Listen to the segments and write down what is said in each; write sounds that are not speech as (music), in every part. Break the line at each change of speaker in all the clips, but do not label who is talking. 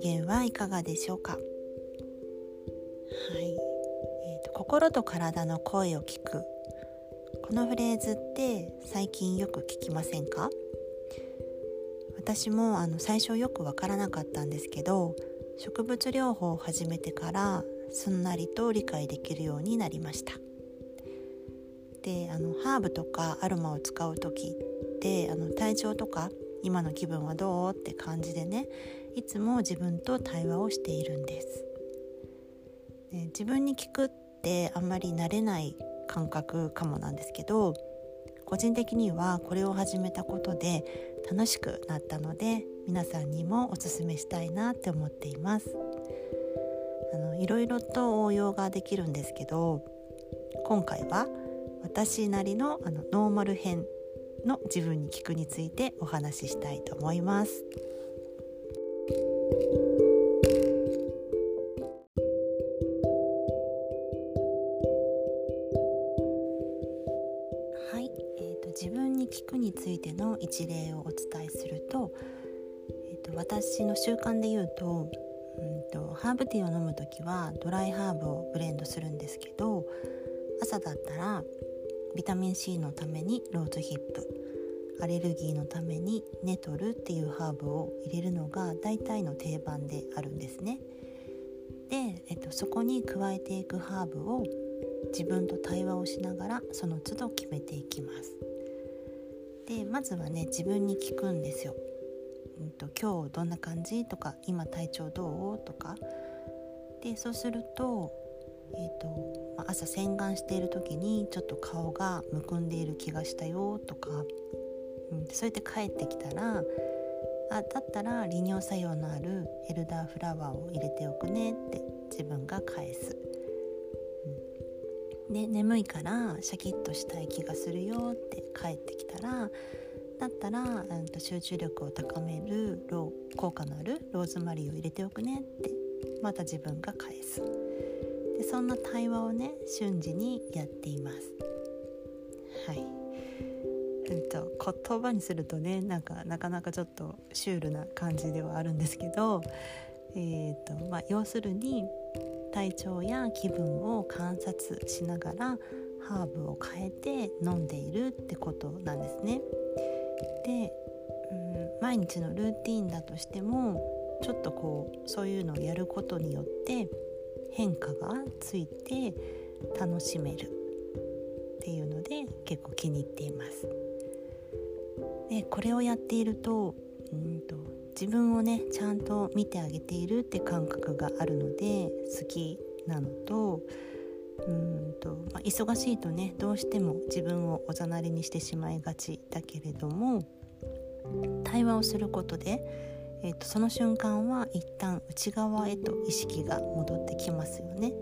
機嫌はいかがでしょうか？はい、えーと、心と体の声を聞く。このフレーズって最近よく聞きませんか？私もあの最初よくわからなかったんですけど植物療法を始めてからすんなりと理解できるようになりました。であのハーブとかアロマを使う時ってあの体調とか今の気分はどう？って感じでねいつも自分と対話をしているんです、ね、自分に聞くってあんまり慣れない感覚かもなんですけど個人的にはこれを始めたことで楽しくなったので皆さんにもおすすめしたいなって思っていますあのいろいろと応用ができるんですけど今回は私なりのあのノーマル編の自分に聞くについてお話ししたいと思います。私の習慣で言うと,、うんとハーブティーを飲む時はドライハーブをブレンドするんですけど朝だったらビタミン C のためにローズヒップアレルギーのためにネトルっていうハーブを入れるのが大体の定番であるんですね。で、えっと、そこに加えていくハーブを自分と対話をしながらその都度決めていきます。でまずはね自分に聞くんですよ。うんと、今日どんな感じ？とか今体調どう？とか。でそうするとえーとま朝洗顔している時にちょっと顔がむくんでいる気がしたよとか、うん、そうやって帰ってきたらあだったら利尿作用のあるエルダーフラワーを入れておくねって自分が返す、うん、で眠いからシャキッとしたい気がするよって帰ってきたらだったら、うん、と集中力を高めるロ効果のあるローズマリーを入れておくねってまた自分が返す。でそんな対話をね瞬時にやっています。はいうんと、言葉にするとねなんかなかなかちょっとシュールな感じではあるんですけど、えーとまあ、要するに体調や気分を観察しながらハーブを変えて飲んでいるってことなんですね。で、うん、毎日のルーティンだとしてもちょっとこうそういうのをやることによって変化がついて楽しめるっていうので結構気に入っています。でこれをやっているとうんと自分をねちゃんと見てあげているって感覚があるので好きなのとうんと、まあ、忙しいとねどうしても自分をおざなりにしてしまいがちだけれども対話をすることでえーと、その瞬間は一旦内側へと意識が戻ってきますよね。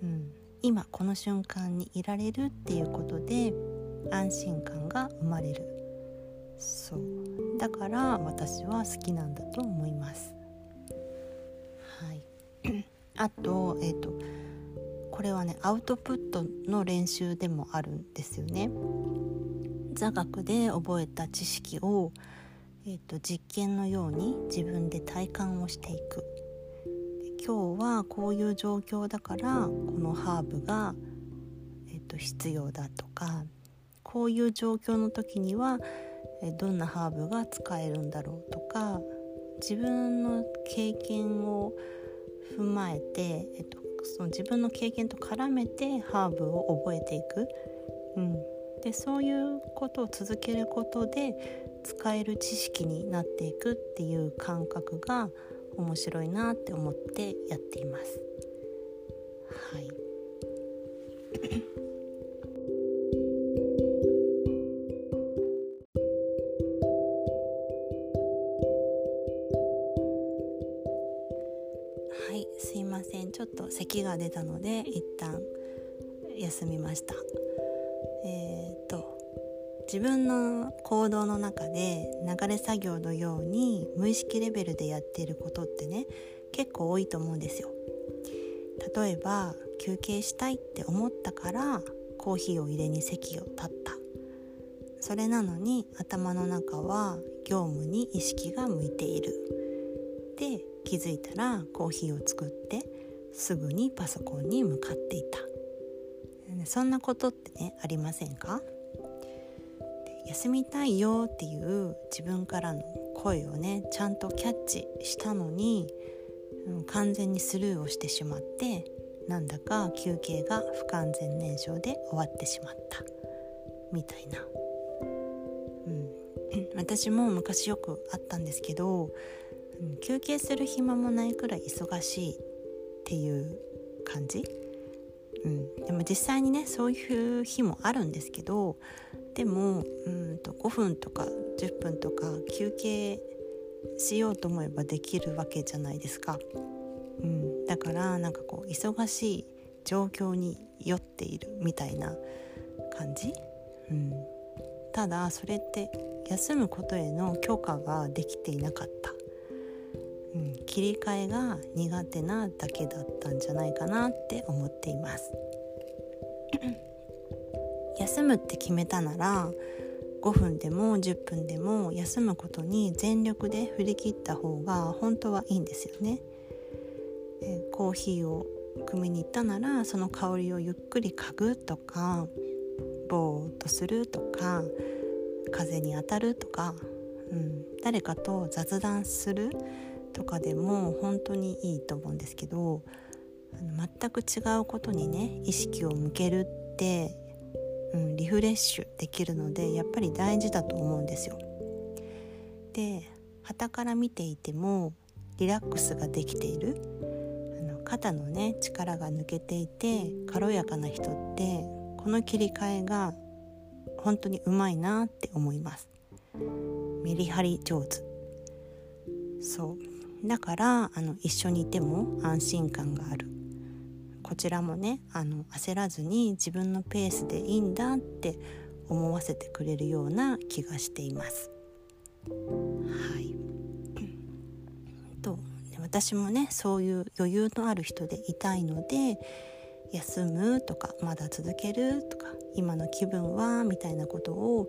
うん、今この瞬間にいられるっていうことで安心感が生まれるそうだから私は好きなんだと思います。はい、あと,、えーとこれはねアウトプットの練習でもあるんですよね。座学で覚えた知識をえーと、実験のように自分で体感をしていく今日はこういう状況だからこのハーブが、えーと、必要だとかこういう状況の時には、どんなハーブが使えるんだろうとか自分の経験を踏まえて、えーと、その自分の経験と絡めてハーブを覚えていく、うん、でそういうことを続けることで使える知識になっていくっていう感覚が面白いなって思ってやっています。はい。いすいません。ちょっと咳が出たので一旦休みました。えー、っと自分の行動の中で流れ作業のように無意識レベルでやっていることってね結構多いと思うんですよ。例えば休憩したいって思ったからコーヒーを入れに席を立った。それなのに頭の中は業務に意識が向いている。で気づいたらコーヒーを作ってすぐにパソコンに向かっていた。そんなことってねありませんか？休みたいよっていう自分からの声をねちゃんとキャッチしたのに、完全にスルーをしてしまってなんだか休憩が不完全燃焼で終わってしまった。みたいな、うん、(laughs) 私も昔よくあったんですけど、休憩する暇もないくらい忙しいっていう感じ、うん、でも実際にねそういう日もあるんですけどでもうんと5分とか10分とか休憩しようと思えばできるわけじゃないですか。うん、だからなんかこう忙しい状況に酔っているみたいな感じ、うん、ただそれって休むことへの許可ができていなかった、切り替えが苦手なだけだったんじゃないかなって思っています (coughs) 休むって決めたなら5分でも10分でも休むことに全力で振り切った方が本当はいいんですよね。えコーヒーを汲みに行ったならその香りをゆっくり嗅ぐとかぼーっとするとか風に当たるとか、うん、誰かと雑談するとかでも本当にいいと思うんですけど全く違うことにね意識を向けるって、うん、リフレッシュできるのでやっぱり大事だと思うんですよ。で旗から見ていてもリラックスができている。あの肩のね力が抜けていて軽やかな人ってこの切り替えが本当にうまいなって思います。メリハリ上手。そう。だからあの一緒にいても安心感がある。こちらもねあの焦らずに自分のペースでいいんだって思わせてくれるような気がしています。はい。私もねそういう余裕のある人でいたいので休むとかまだ続けるとか今の気分はみたいなことを、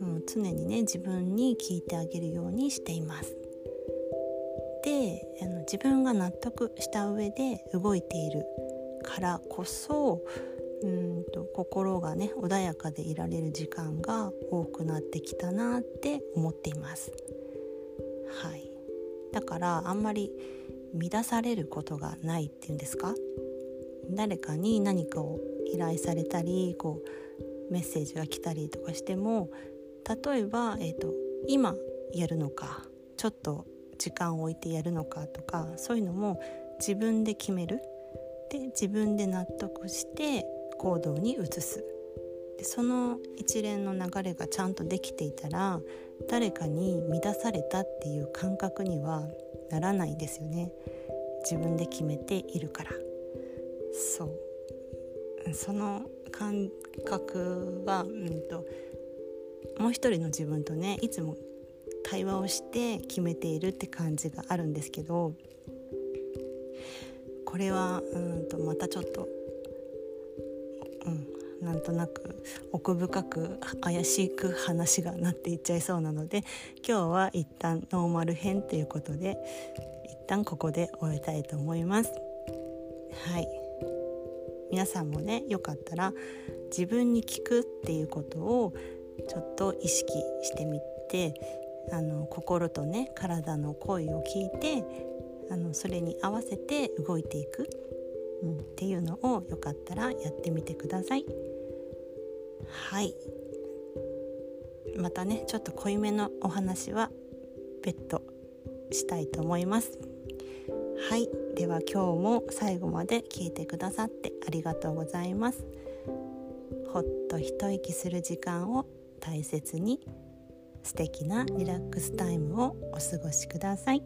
うん、常にね自分に聞いてあげるようにしています。であの自分が納得した上で動いているからこそうんと心がね穏やかでいられる時間が多くなってきたなって思っています。はいだからあんまり乱されることがないっていうんですか？誰かに何かを依頼されたりこうメッセージが来たりとかしても例えば、えーと、今やるのかちょっと時間を置いてやるのかとかそういうのも自分で決める。で自分で納得して行動に移す。でその一連の流れがちゃんとできていたら誰かに乱されたっていう感覚にはならないですよね。自分で決めているから。そう。その感覚は、うんと、もう一人の自分とねいつも対話をして決めているって感じがあるんですけどこれはうんとまたちょっと、うん、なんとなく奥深く怪しく話がなっていっちゃいそうなので今日は一旦ノーマル編ということで一旦ここで終えたいと思います。はい。皆さんもねよかったら自分に聞くっていうことをちょっと意識してみてあの心とね体の声を聞いてあのそれに合わせて動いていく。うん、っていうのをよかったらやってみてください。はい。またねちょっと濃いめのお話は別途したいと思います。はい。では今日も最後まで聞いてくださってありがとうございます。ほっと一息する時間を大切に素敵なリラックスタイムをお過ごしください。